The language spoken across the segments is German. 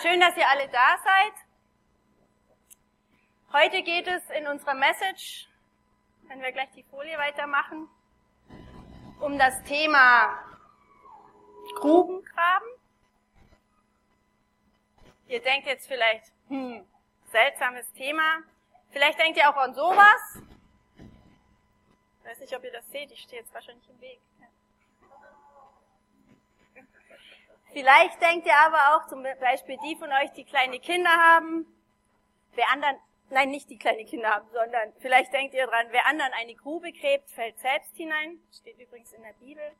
Schön, dass ihr alle da seid. Heute geht es in unserer Message, wenn wir gleich die Folie weitermachen, um das Thema Grubengraben. Ihr denkt jetzt vielleicht, hm, seltsames Thema. Vielleicht denkt ihr auch an sowas. Ich weiß nicht, ob ihr das seht, ich stehe jetzt wahrscheinlich im Weg. Vielleicht denkt ihr aber auch zum Beispiel die von euch, die kleine Kinder haben, wer anderen, nein, nicht die kleine Kinder haben, sondern vielleicht denkt ihr dran, wer anderen eine Grube gräbt, fällt selbst hinein, steht übrigens in der Bibel.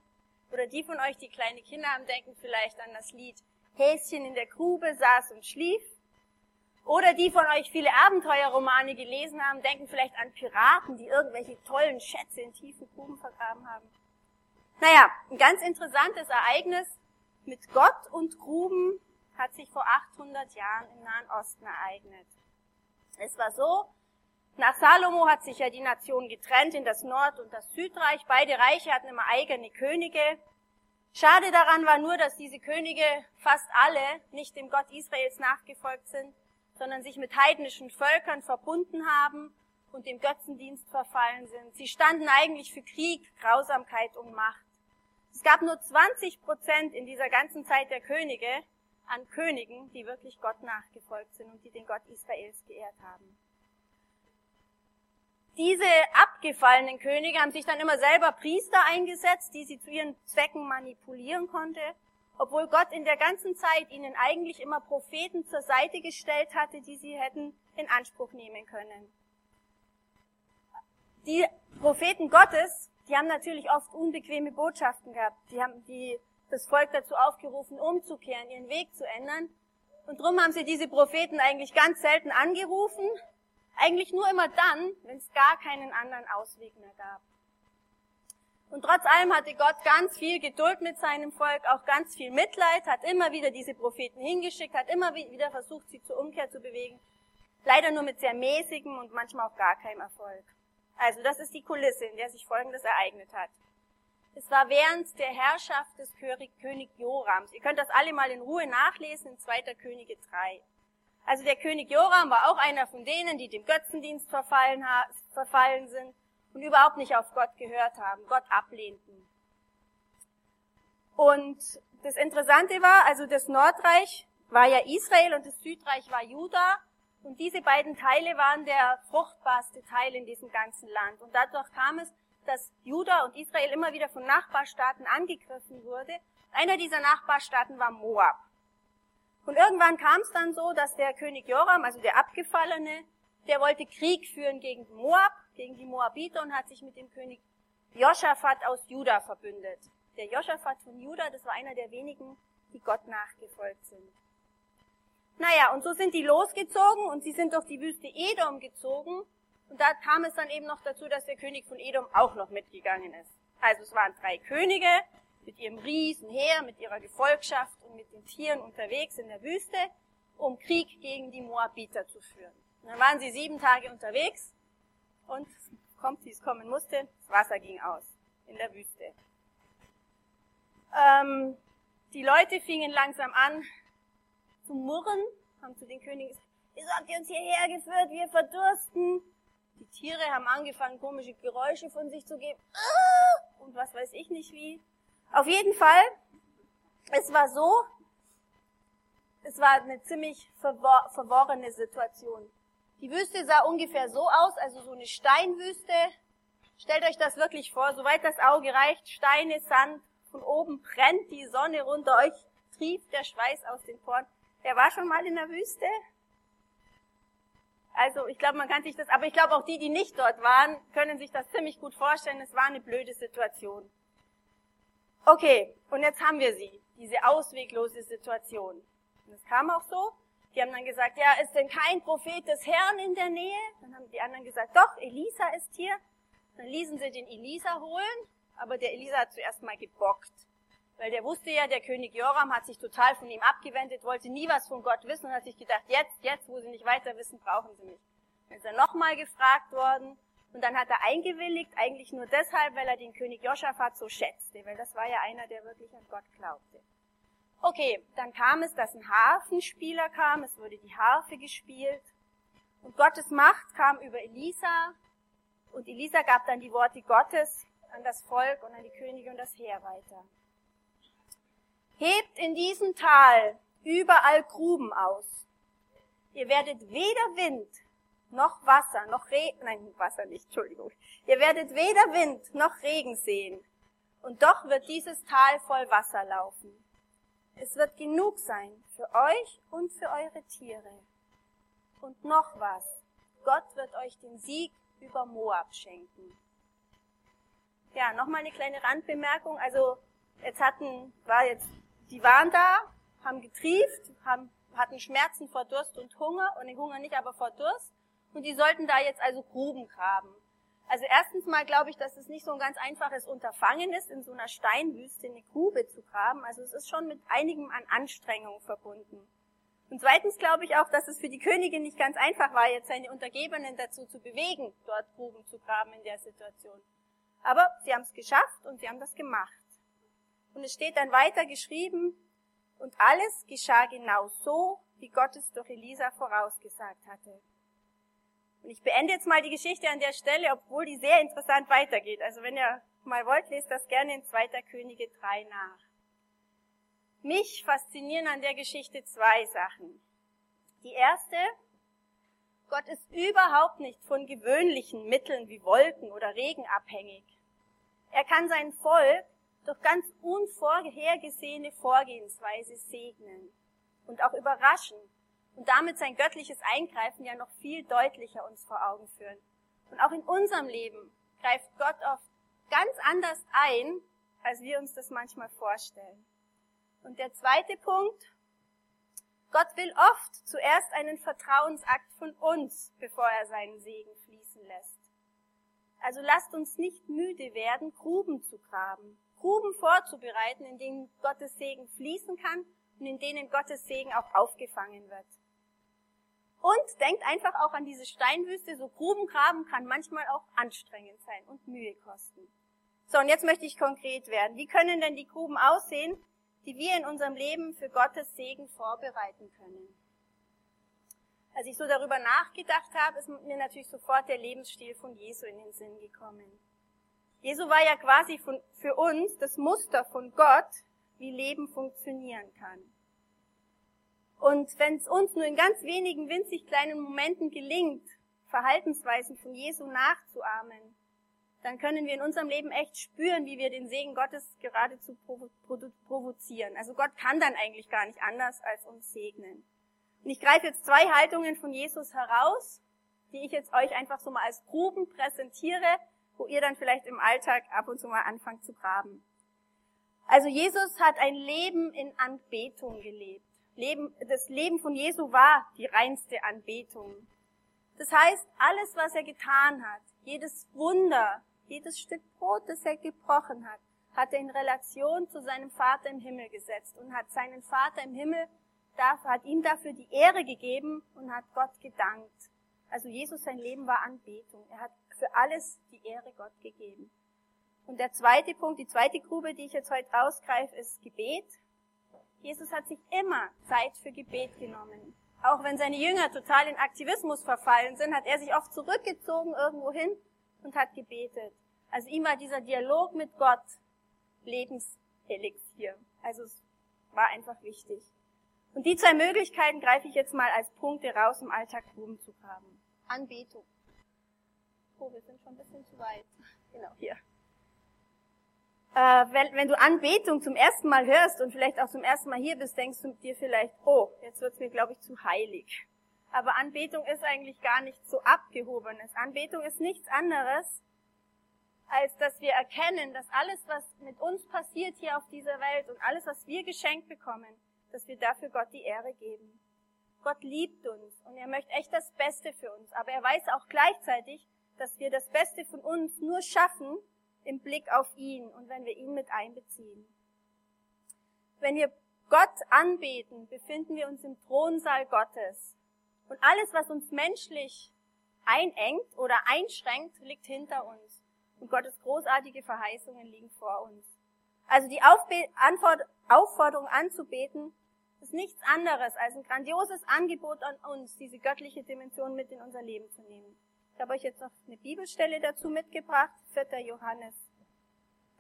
Oder die von euch, die kleine Kinder haben, denken vielleicht an das Lied Häschen in der Grube saß und schlief. Oder die von euch viele Abenteuerromane gelesen haben, denken vielleicht an Piraten, die irgendwelche tollen Schätze in tiefen Gruben vergraben haben. Naja, ein ganz interessantes Ereignis mit Gott und Gruben hat sich vor 800 Jahren im Nahen Osten ereignet. Es war so, nach Salomo hat sich ja die Nation getrennt in das Nord- und das Südreich. Beide Reiche hatten immer eigene Könige. Schade daran war nur, dass diese Könige fast alle nicht dem Gott Israels nachgefolgt sind, sondern sich mit heidnischen Völkern verbunden haben und dem Götzendienst verfallen sind. Sie standen eigentlich für Krieg, Grausamkeit und Macht. Es gab nur 20 Prozent in dieser ganzen Zeit der Könige an Königen, die wirklich Gott nachgefolgt sind und die den Gott Israels geehrt haben. Diese abgefallenen Könige haben sich dann immer selber Priester eingesetzt, die sie zu ihren Zwecken manipulieren konnte, obwohl Gott in der ganzen Zeit ihnen eigentlich immer Propheten zur Seite gestellt hatte, die sie hätten in Anspruch nehmen können. Die Propheten Gottes die haben natürlich oft unbequeme Botschaften gehabt. Die haben die, das Volk dazu aufgerufen, umzukehren, ihren Weg zu ändern. Und darum haben sie diese Propheten eigentlich ganz selten angerufen. Eigentlich nur immer dann, wenn es gar keinen anderen Ausweg mehr gab. Und trotz allem hatte Gott ganz viel Geduld mit seinem Volk, auch ganz viel Mitleid, hat immer wieder diese Propheten hingeschickt, hat immer wieder versucht, sie zur Umkehr zu bewegen. Leider nur mit sehr mäßigem und manchmal auch gar keinem Erfolg. Also das ist die Kulisse, in der sich Folgendes ereignet hat. Es war während der Herrschaft des König Jorams. Ihr könnt das alle mal in Ruhe nachlesen in 2. Könige 3. Also der König Joram war auch einer von denen, die dem Götzendienst verfallen, verfallen sind und überhaupt nicht auf Gott gehört haben, Gott ablehnten. Und das Interessante war, also das Nordreich war ja Israel und das Südreich war Juda und diese beiden Teile waren der fruchtbarste Teil in diesem ganzen Land. Und dadurch kam es, dass Juda und Israel immer wieder von Nachbarstaaten angegriffen wurde. Einer dieser Nachbarstaaten war Moab. Und irgendwann kam es dann so, dass der König Joram, also der Abgefallene, der wollte Krieg führen gegen Moab, gegen die Moabiter und hat sich mit dem König Joschafat aus Juda verbündet. Der Joschafat von Juda, das war einer der wenigen, die Gott nachgefolgt sind. Naja, und so sind die losgezogen und sie sind durch die Wüste Edom gezogen. Und da kam es dann eben noch dazu, dass der König von Edom auch noch mitgegangen ist. Also es waren drei Könige mit ihrem Riesenheer, mit ihrer Gefolgschaft und mit den Tieren unterwegs in der Wüste, um Krieg gegen die Moabiter zu führen. Und dann waren sie sieben Tage unterwegs und kommt, wie es kommen musste, das Wasser ging aus in der Wüste. Ähm, die Leute fingen langsam an, zu murren, haben zu den Königen gesagt, wieso habt ihr uns hierher geführt, wir verdursten. Die Tiere haben angefangen, komische Geräusche von sich zu geben. Ah! Und was weiß ich nicht wie. Auf jeden Fall, es war so, es war eine ziemlich verwor verworrene Situation. Die Wüste sah ungefähr so aus, also so eine Steinwüste. Stellt euch das wirklich vor, soweit das Auge reicht, Steine, Sand, von oben brennt die Sonne runter, euch trieft der Schweiß aus den Poren. Wer war schon mal in der Wüste? Also ich glaube, man kann sich das, aber ich glaube auch die, die nicht dort waren, können sich das ziemlich gut vorstellen. Es war eine blöde Situation. Okay, und jetzt haben wir sie, diese ausweglose Situation. Und es kam auch so. Die haben dann gesagt, ja, ist denn kein Prophet des Herrn in der Nähe? Dann haben die anderen gesagt, doch, Elisa ist hier. Dann ließen sie den Elisa holen, aber der Elisa hat zuerst mal gebockt. Weil der wusste ja, der König Joram hat sich total von ihm abgewendet, wollte nie was von Gott wissen und hat sich gedacht, jetzt, jetzt, wo sie nicht weiter wissen, brauchen sie mich. Dann ist er nochmal gefragt worden und dann hat er eingewilligt, eigentlich nur deshalb, weil er den König Joschafat so schätzte, weil das war ja einer, der wirklich an Gott glaubte. Okay, dann kam es, dass ein Harfenspieler kam, es wurde die Harfe gespielt und Gottes Macht kam über Elisa und Elisa gab dann die Worte Gottes an das Volk und an die Könige und das Heer weiter. Hebt in diesem Tal überall Gruben aus. Ihr werdet weder Wind noch Wasser, noch Regen, nein, Wasser nicht, Entschuldigung. Ihr werdet weder Wind noch Regen sehen. Und doch wird dieses Tal voll Wasser laufen. Es wird genug sein für euch und für eure Tiere. Und noch was. Gott wird euch den Sieg über Moab schenken. Ja, nochmal eine kleine Randbemerkung. Also, jetzt hatten, war jetzt, die waren da, haben getrieft, haben, hatten Schmerzen vor Durst und Hunger, und den Hunger nicht, aber vor Durst. Und die sollten da jetzt also Gruben graben. Also erstens mal glaube ich, dass es nicht so ein ganz einfaches Unterfangen ist, in so einer Steinwüste eine Grube zu graben. Also es ist schon mit einigem an Anstrengung verbunden. Und zweitens glaube ich auch, dass es für die Königin nicht ganz einfach war, jetzt seine Untergebenen dazu zu bewegen, dort Gruben zu graben in der Situation. Aber sie haben es geschafft und sie haben das gemacht. Und es steht dann weiter geschrieben, und alles geschah genau so, wie Gott es durch Elisa vorausgesagt hatte. Und ich beende jetzt mal die Geschichte an der Stelle, obwohl die sehr interessant weitergeht. Also wenn ihr mal wollt, lest das gerne in 2. Könige 3 nach. Mich faszinieren an der Geschichte zwei Sachen. Die erste, Gott ist überhaupt nicht von gewöhnlichen Mitteln wie Wolken oder Regen abhängig. Er kann sein Volk durch ganz unvorhergesehene Vorgehensweise segnen und auch überraschen und damit sein göttliches Eingreifen ja noch viel deutlicher uns vor Augen führen. Und auch in unserem Leben greift Gott oft ganz anders ein, als wir uns das manchmal vorstellen. Und der zweite Punkt, Gott will oft zuerst einen Vertrauensakt von uns, bevor er seinen Segen fließen lässt. Also lasst uns nicht müde werden, Gruben zu graben, Gruben vorzubereiten, in denen Gottes Segen fließen kann und in denen Gottes Segen auch aufgefangen wird. Und denkt einfach auch an diese Steinwüste, so Grubengraben kann manchmal auch anstrengend sein und Mühe kosten. So, und jetzt möchte ich konkret werden. Wie können denn die Gruben aussehen, die wir in unserem Leben für Gottes Segen vorbereiten können? Als ich so darüber nachgedacht habe, ist mir natürlich sofort der Lebensstil von Jesu in den Sinn gekommen. Jesu war ja quasi von, für uns das Muster von Gott, wie Leben funktionieren kann. Und wenn es uns nur in ganz wenigen winzig kleinen Momenten gelingt, Verhaltensweisen von Jesu nachzuahmen, dann können wir in unserem Leben echt spüren, wie wir den Segen Gottes geradezu provozieren. Also Gott kann dann eigentlich gar nicht anders als uns segnen. Und ich greife jetzt zwei Haltungen von Jesus heraus, die ich jetzt euch einfach so mal als Gruben präsentiere, wo ihr dann vielleicht im Alltag ab und zu mal anfangt zu graben. Also Jesus hat ein Leben in Anbetung gelebt. Leben, das Leben von Jesu war die reinste Anbetung. Das heißt, alles, was er getan hat, jedes Wunder, jedes Stück Brot, das er gebrochen hat, hat er in Relation zu seinem Vater im Himmel gesetzt und hat seinen Vater im Himmel, hat ihm dafür die Ehre gegeben und hat Gott gedankt. Also Jesus, sein Leben war Anbetung. Er hat für alles die Ehre Gott gegeben. Und der zweite Punkt, die zweite Grube, die ich jetzt heute rausgreife, ist Gebet. Jesus hat sich immer Zeit für Gebet genommen. Auch wenn seine Jünger total in Aktivismus verfallen sind, hat er sich oft zurückgezogen irgendwo hin und hat gebetet. Also ihm war dieser Dialog mit Gott Lebenselixier. Also es war einfach wichtig. Und die zwei Möglichkeiten greife ich jetzt mal als Punkte raus, im Alltag Ruhm zu haben. Anbetung. Oh, wir sind schon ein bisschen zu weit. Genau, hier äh, wenn, wenn du Anbetung zum ersten Mal hörst und vielleicht auch zum ersten Mal hier bist, denkst du dir vielleicht, oh, jetzt wird's mir, glaube ich, zu heilig. Aber Anbetung ist eigentlich gar nicht so abgehobenes. Anbetung ist nichts anderes, als dass wir erkennen, dass alles, was mit uns passiert hier auf dieser Welt und alles, was wir geschenkt bekommen, dass wir dafür Gott die Ehre geben. Gott liebt uns und er möchte echt das Beste für uns. Aber er weiß auch gleichzeitig, dass wir das Beste von uns nur schaffen, im Blick auf ihn und wenn wir ihn mit einbeziehen. Wenn wir Gott anbeten, befinden wir uns im Thronsaal Gottes. Und alles, was uns menschlich einengt oder einschränkt, liegt hinter uns. Und Gottes großartige Verheißungen liegen vor uns. Also die Aufbe Antwort, Aufforderung anzubeten ist nichts anderes als ein grandioses Angebot an uns, diese göttliche Dimension mit in unser Leben zu nehmen. Ich habe euch jetzt noch eine Bibelstelle dazu mitgebracht, 4. Johannes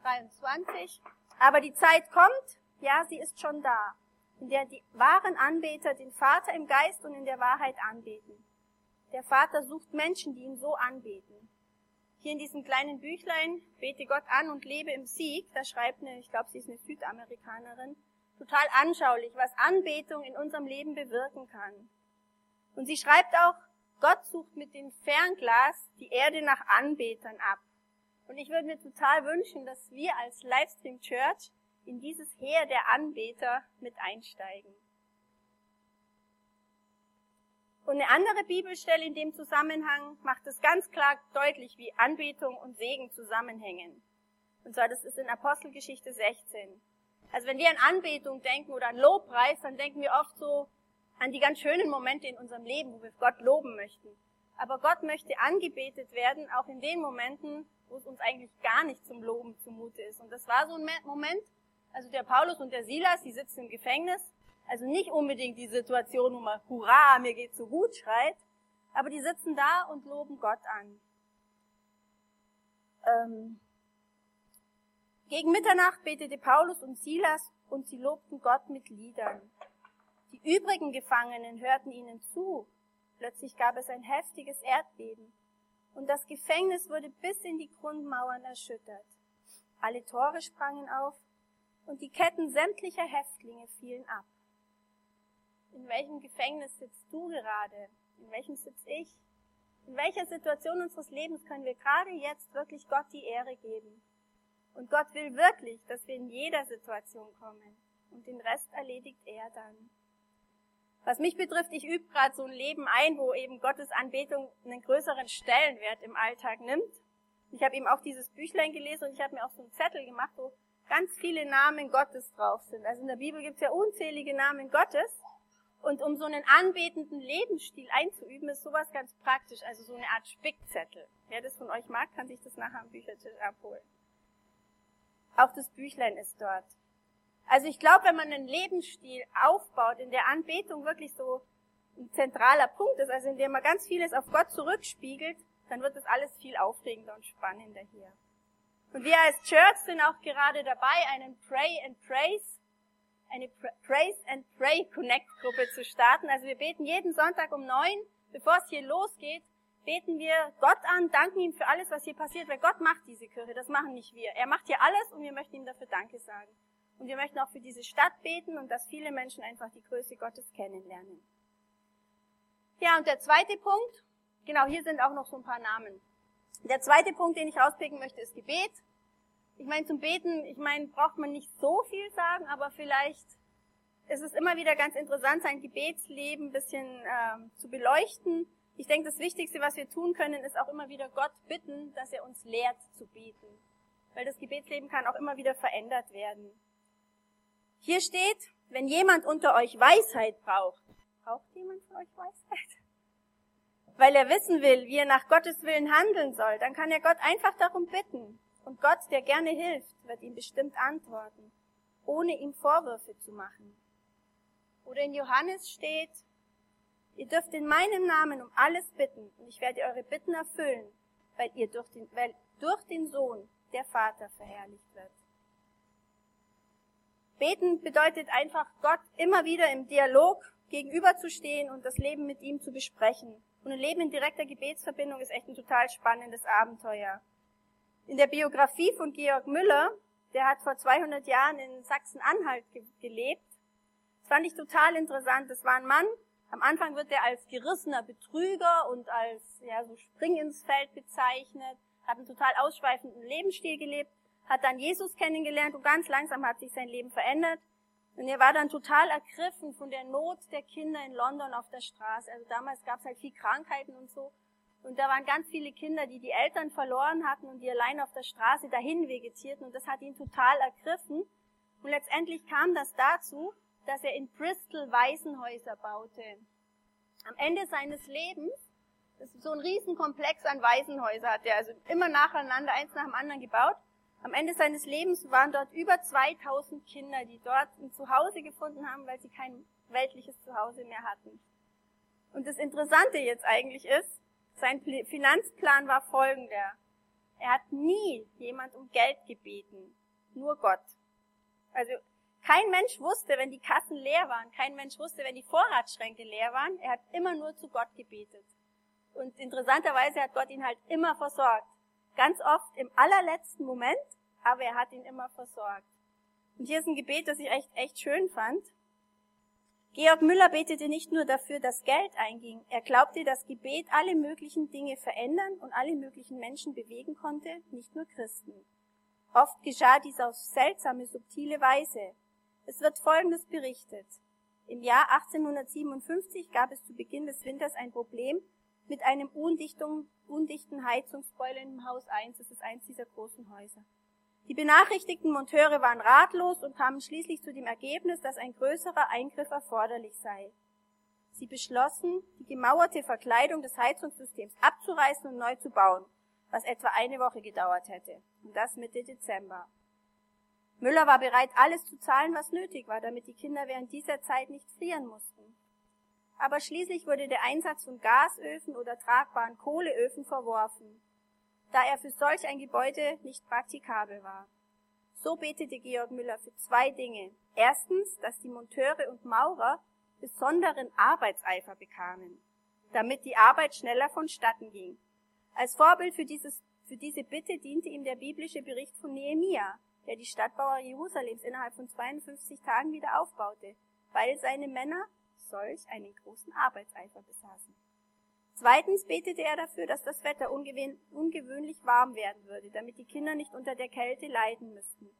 23. Aber die Zeit kommt, ja, sie ist schon da, in der die wahren Anbeter den Vater im Geist und in der Wahrheit anbeten. Der Vater sucht Menschen, die ihn so anbeten. Hier in diesem kleinen Büchlein, Bete Gott an und lebe im Sieg, da schreibt eine, ich glaube, sie ist eine Südamerikanerin, total anschaulich, was Anbetung in unserem Leben bewirken kann. Und sie schreibt auch, Gott sucht mit dem Fernglas die Erde nach Anbetern ab. Und ich würde mir total wünschen, dass wir als Livestream Church in dieses Heer der Anbeter mit einsteigen. Und eine andere Bibelstelle in dem Zusammenhang macht es ganz klar deutlich, wie Anbetung und Segen zusammenhängen. Und zwar, das ist in Apostelgeschichte 16. Also wenn wir an Anbetung denken oder an Lobpreis, dann denken wir oft so an die ganz schönen Momente in unserem Leben, wo wir Gott loben möchten. Aber Gott möchte angebetet werden, auch in den Momenten, wo es uns eigentlich gar nicht zum Loben zumute ist. Und das war so ein Moment, also der Paulus und der Silas, die sitzen im Gefängnis, also nicht unbedingt die Situation, wo man Hurra, mir geht's so gut schreit, aber die sitzen da und loben Gott an. Ähm, gegen Mitternacht betete Paulus und Silas und sie lobten Gott mit Liedern. Die übrigen Gefangenen hörten ihnen zu. Plötzlich gab es ein heftiges Erdbeben und das Gefängnis wurde bis in die Grundmauern erschüttert. Alle Tore sprangen auf und die Ketten sämtlicher Häftlinge fielen ab. In welchem Gefängnis sitzt du gerade? In welchem sitze ich? In welcher Situation unseres Lebens können wir gerade jetzt wirklich Gott die Ehre geben? Und Gott will wirklich, dass wir in jeder Situation kommen. Und den Rest erledigt er dann. Was mich betrifft, ich übe gerade so ein Leben ein, wo eben Gottes Anbetung einen größeren Stellenwert im Alltag nimmt. Ich habe eben auch dieses Büchlein gelesen und ich habe mir auch so einen Zettel gemacht, wo ganz viele Namen Gottes drauf sind. Also in der Bibel gibt es ja unzählige Namen Gottes. Und um so einen anbetenden Lebensstil einzuüben, ist sowas ganz praktisch, also so eine Art Spickzettel. Wer das von euch mag, kann sich das nachher am Büchertisch abholen. Auch das Büchlein ist dort. Also ich glaube, wenn man einen Lebensstil aufbaut, in der Anbetung wirklich so ein zentraler Punkt ist, also in dem man ganz vieles auf Gott zurückspiegelt, dann wird das alles viel aufregender und spannender hier. Und wir als Church sind auch gerade dabei, einen Pray and Praise, eine Praise and Pray Connect Gruppe zu starten. Also wir beten jeden Sonntag um neun, bevor es hier losgeht, beten wir Gott an, danken ihm für alles, was hier passiert, weil Gott macht diese Kirche, das machen nicht wir. Er macht hier alles und wir möchten ihm dafür Danke sagen. Und wir möchten auch für diese Stadt beten und dass viele Menschen einfach die Größe Gottes kennenlernen. Ja, und der zweite Punkt, genau, hier sind auch noch so ein paar Namen. Der zweite Punkt, den ich rauspicken möchte, ist Gebet. Ich meine, zum Beten, ich meine, braucht man nicht so viel sagen, aber vielleicht ist es immer wieder ganz interessant, sein Gebetsleben ein bisschen ähm, zu beleuchten. Ich denke, das Wichtigste, was wir tun können, ist auch immer wieder Gott bitten, dass er uns lehrt zu beten. Weil das Gebetsleben kann auch immer wieder verändert werden. Hier steht, wenn jemand unter euch Weisheit braucht. Braucht jemand von euch Weisheit? weil er wissen will, wie er nach Gottes Willen handeln soll, dann kann er Gott einfach darum bitten. Und Gott, der gerne hilft, wird ihm bestimmt antworten, ohne ihm Vorwürfe zu machen. Oder in Johannes steht, ihr dürft in meinem Namen um alles bitten und ich werde eure Bitten erfüllen, weil ihr durch den, weil durch den Sohn der Vater verherrlicht wird. Beten bedeutet einfach, Gott immer wieder im Dialog gegenüberzustehen und das Leben mit ihm zu besprechen und ein Leben in direkter Gebetsverbindung ist echt ein total spannendes Abenteuer. In der Biografie von Georg Müller, der hat vor 200 Jahren in Sachsen-Anhalt ge gelebt, das fand ich total interessant. Das war ein Mann, am Anfang wird er als gerissener Betrüger und als ja, so Spring ins Feld bezeichnet, hat einen total ausschweifenden Lebensstil gelebt, hat dann Jesus kennengelernt und ganz langsam hat sich sein Leben verändert. Und er war dann total ergriffen von der Not der Kinder in London auf der Straße. Also damals gab es halt viel Krankheiten und so. Und da waren ganz viele Kinder, die die Eltern verloren hatten und die allein auf der Straße dahin vegetierten. Und das hat ihn total ergriffen. Und letztendlich kam das dazu, dass er in Bristol Waisenhäuser baute. Am Ende seines Lebens, das ist so ein Riesenkomplex an Waisenhäuser hat er, also immer nacheinander, eins nach dem anderen gebaut. Am Ende seines Lebens waren dort über 2000 Kinder, die dort ein Zuhause gefunden haben, weil sie kein weltliches Zuhause mehr hatten. Und das Interessante jetzt eigentlich ist, sein Finanzplan war folgender. Er hat nie jemand um Geld gebeten, nur Gott. Also kein Mensch wusste, wenn die Kassen leer waren, kein Mensch wusste, wenn die Vorratsschränke leer waren. Er hat immer nur zu Gott gebetet. Und interessanterweise hat Gott ihn halt immer versorgt. Ganz oft im allerletzten Moment, aber er hat ihn immer versorgt. Und hier ist ein Gebet, das ich echt, echt schön fand. Georg Müller betete nicht nur dafür, dass Geld einging. Er glaubte, dass Gebet alle möglichen Dinge verändern und alle möglichen Menschen bewegen konnte, nicht nur Christen. Oft geschah dies auf seltsame, subtile Weise. Es wird Folgendes berichtet. Im Jahr 1857 gab es zu Beginn des Winters ein Problem mit einem undichten Heizungsboiler im Haus 1. Das ist eins dieser großen Häuser. Die benachrichtigten Monteure waren ratlos und kamen schließlich zu dem Ergebnis, dass ein größerer Eingriff erforderlich sei. Sie beschlossen, die gemauerte Verkleidung des Heizungssystems abzureißen und neu zu bauen, was etwa eine Woche gedauert hätte. Und das Mitte Dezember. Müller war bereit, alles zu zahlen, was nötig war, damit die Kinder während dieser Zeit nicht frieren mussten. Aber schließlich wurde der Einsatz von Gasöfen oder tragbaren Kohleöfen verworfen da er für solch ein Gebäude nicht praktikabel war. So betete Georg Müller für zwei Dinge. Erstens, dass die Monteure und Maurer besonderen Arbeitseifer bekamen, damit die Arbeit schneller vonstatten ging. Als Vorbild für, dieses, für diese Bitte diente ihm der biblische Bericht von Nehemia, der die Stadtbauer Jerusalems innerhalb von 52 Tagen wieder aufbaute, weil seine Männer solch einen großen Arbeitseifer besaßen. Zweitens betete er dafür, dass das Wetter ungewöhnlich warm werden würde, damit die Kinder nicht unter der Kälte leiden müssten.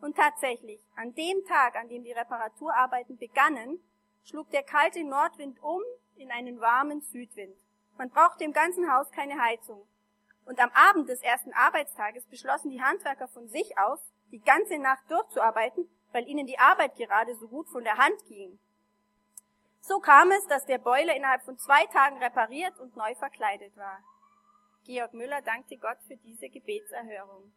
Und tatsächlich, an dem Tag, an dem die Reparaturarbeiten begannen, schlug der kalte Nordwind um in einen warmen Südwind. Man brauchte im ganzen Haus keine Heizung. Und am Abend des ersten Arbeitstages beschlossen die Handwerker von sich aus, die ganze Nacht durchzuarbeiten, weil ihnen die Arbeit gerade so gut von der Hand ging. So kam es, dass der Boiler innerhalb von zwei Tagen repariert und neu verkleidet war. Georg Müller dankte Gott für diese Gebetserhörung.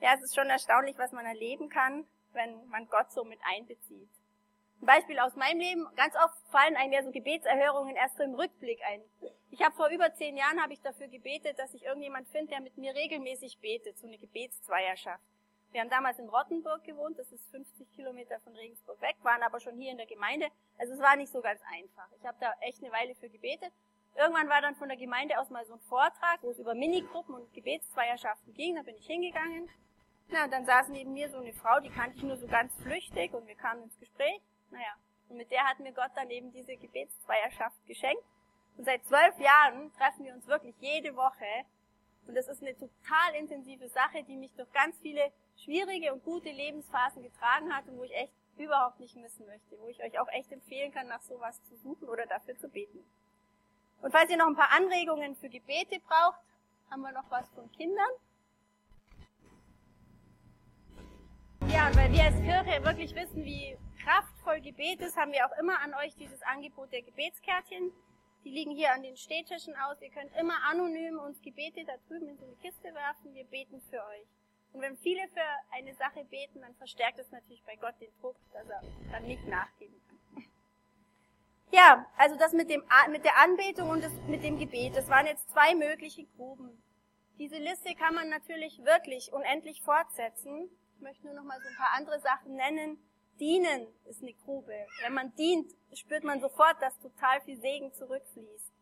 Ja, es ist schon erstaunlich, was man erleben kann, wenn man Gott so mit einbezieht. Ein Beispiel aus meinem Leben, ganz oft fallen einem ja so Gebetserhörungen erst so im Rückblick ein. Ich habe vor über zehn Jahren habe ich dafür gebetet, dass ich irgendjemand finde, der mit mir regelmäßig betet, so eine Gebetszweierschaft. Wir haben damals in Rottenburg gewohnt, das ist 50 Kilometer von Regensburg weg, waren aber schon hier in der Gemeinde. Also es war nicht so ganz einfach. Ich habe da echt eine Weile für gebetet. Irgendwann war dann von der Gemeinde aus mal so ein Vortrag, wo es über Minigruppen und Gebetszweierschaften ging. Da bin ich hingegangen. Na, und dann saß neben mir so eine Frau, die kannte ich nur so ganz flüchtig und wir kamen ins Gespräch. Naja, und mit der hat mir Gott dann eben diese Gebetszweierschaft geschenkt. Und seit zwölf Jahren treffen wir uns wirklich jede Woche. Und das ist eine total intensive Sache, die mich durch ganz viele schwierige und gute Lebensphasen getragen hat und wo ich echt überhaupt nicht missen möchte, wo ich euch auch echt empfehlen kann, nach sowas zu suchen oder dafür zu beten. Und falls ihr noch ein paar Anregungen für Gebete braucht, haben wir noch was von Kindern. Ja, und weil wir als Kirche wirklich wissen, wie kraftvoll Gebet ist, haben wir auch immer an euch dieses Angebot der Gebetskärtchen. Die liegen hier an den Stehtischen aus. Ihr könnt immer anonym uns Gebete da drüben in eine Kiste werfen. Wir beten für euch. Und wenn viele für eine Sache beten, dann verstärkt es natürlich bei Gott den Druck, dass er dann nicht nachgeben kann. Ja, also das mit, dem, mit der Anbetung und das mit dem Gebet, das waren jetzt zwei mögliche Gruben. Diese Liste kann man natürlich wirklich unendlich fortsetzen. Ich möchte nur noch mal so ein paar andere Sachen nennen. Dienen ist eine Grube. Wenn man dient, spürt man sofort, dass total viel Segen zurückfließt.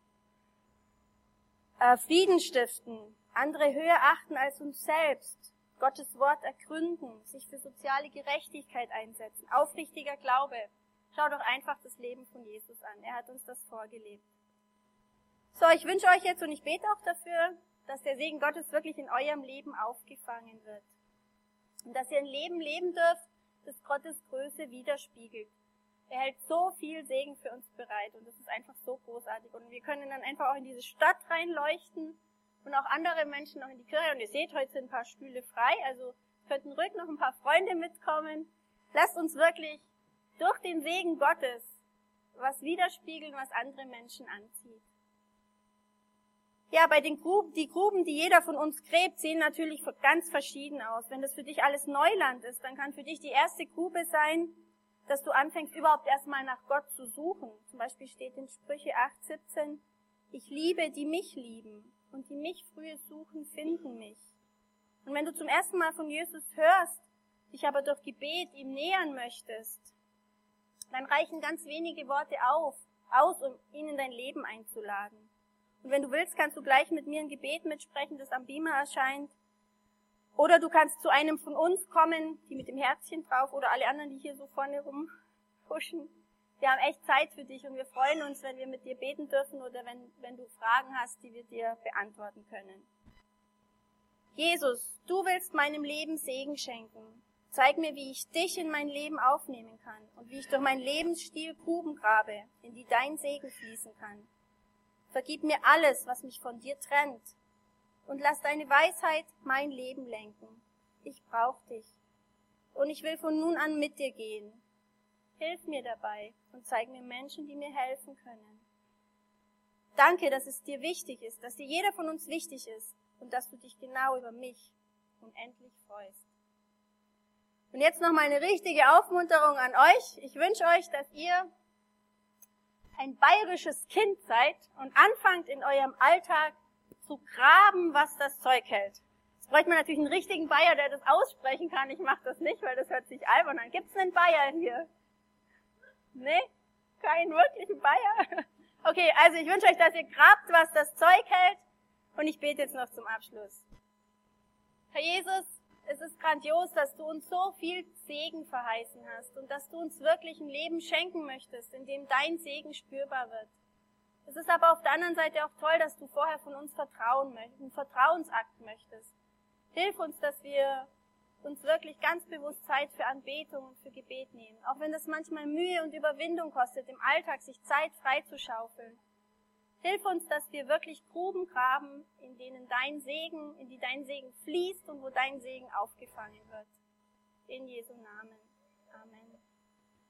Äh, Frieden stiften, andere höher achten als uns selbst, Gottes Wort ergründen, sich für soziale Gerechtigkeit einsetzen, aufrichtiger Glaube. Schau doch einfach das Leben von Jesus an. Er hat uns das vorgelebt. So, ich wünsche euch jetzt und ich bete auch dafür, dass der Segen Gottes wirklich in eurem Leben aufgefangen wird. Und dass ihr ein Leben leben dürft, das Gottes Größe widerspiegelt. Er hält so viel Segen für uns bereit und das ist einfach so großartig. Und wir können dann einfach auch in diese Stadt reinleuchten und auch andere Menschen noch in die Kirche. Und ihr seht, heute sind ein paar Stühle frei, also könnten ruhig noch ein paar Freunde mitkommen. Lasst uns wirklich durch den Segen Gottes was widerspiegeln, was andere Menschen anzieht. Ja, bei den Gruben, die Gruben, die jeder von uns gräbt, sehen natürlich ganz verschieden aus. Wenn das für dich alles Neuland ist, dann kann für dich die erste Grube sein, dass du anfängst, überhaupt erstmal nach Gott zu suchen. Zum Beispiel steht in Sprüche 8, 17, ich liebe, die mich lieben, und die mich frühe suchen, finden mich. Und wenn du zum ersten Mal von Jesus hörst, dich aber durch Gebet ihm nähern möchtest, dann reichen ganz wenige Worte auf, aus, um ihn in dein Leben einzuladen. Und wenn du willst, kannst du gleich mit mir ein Gebet mitsprechen, das am Beamer erscheint. Oder du kannst zu einem von uns kommen, die mit dem Herzchen drauf, oder alle anderen, die hier so vorne rumpuschen. Wir haben echt Zeit für dich und wir freuen uns, wenn wir mit dir beten dürfen oder wenn, wenn du Fragen hast, die wir dir beantworten können. Jesus, du willst meinem Leben Segen schenken. Zeig mir, wie ich dich in mein Leben aufnehmen kann und wie ich durch meinen Lebensstil Gruben grabe, in die dein Segen fließen kann. Vergib mir alles, was mich von dir trennt und lass deine Weisheit mein Leben lenken. Ich brauch dich und ich will von nun an mit dir gehen. Hilf mir dabei und zeig mir Menschen, die mir helfen können. Danke, dass es dir wichtig ist, dass dir jeder von uns wichtig ist und dass du dich genau über mich unendlich freust. Und jetzt noch mal eine richtige Aufmunterung an euch. Ich wünsche euch, dass ihr ein bayerisches Kind seid und anfangt in eurem Alltag zu graben, was das Zeug hält. Jetzt bräuchte man natürlich einen richtigen Bayer, der das aussprechen kann. Ich mache das nicht, weil das hört sich albern an. Gibt's einen Bayer hier? Nee? Keinen wirklichen Bayer? Okay, also ich wünsche euch, dass ihr grabt, was das Zeug hält. Und ich bete jetzt noch zum Abschluss. Herr Jesus, es ist grandios, dass du uns so viel Segen verheißen hast und dass du uns wirklich ein Leben schenken möchtest, in dem dein Segen spürbar wird. Es ist aber auf der anderen Seite auch toll, dass du vorher von uns Vertrauen möchtest, einen Vertrauensakt möchtest. Hilf uns, dass wir uns wirklich ganz bewusst Zeit für Anbetung und für Gebet nehmen. Auch wenn das manchmal Mühe und Überwindung kostet, im Alltag sich Zeit frei zu schaufeln. Hilf uns, dass wir wirklich Gruben graben, in denen dein Segen, in die dein Segen fließt und wo dein Segen aufgefangen wird. In Jesu Namen. Amen.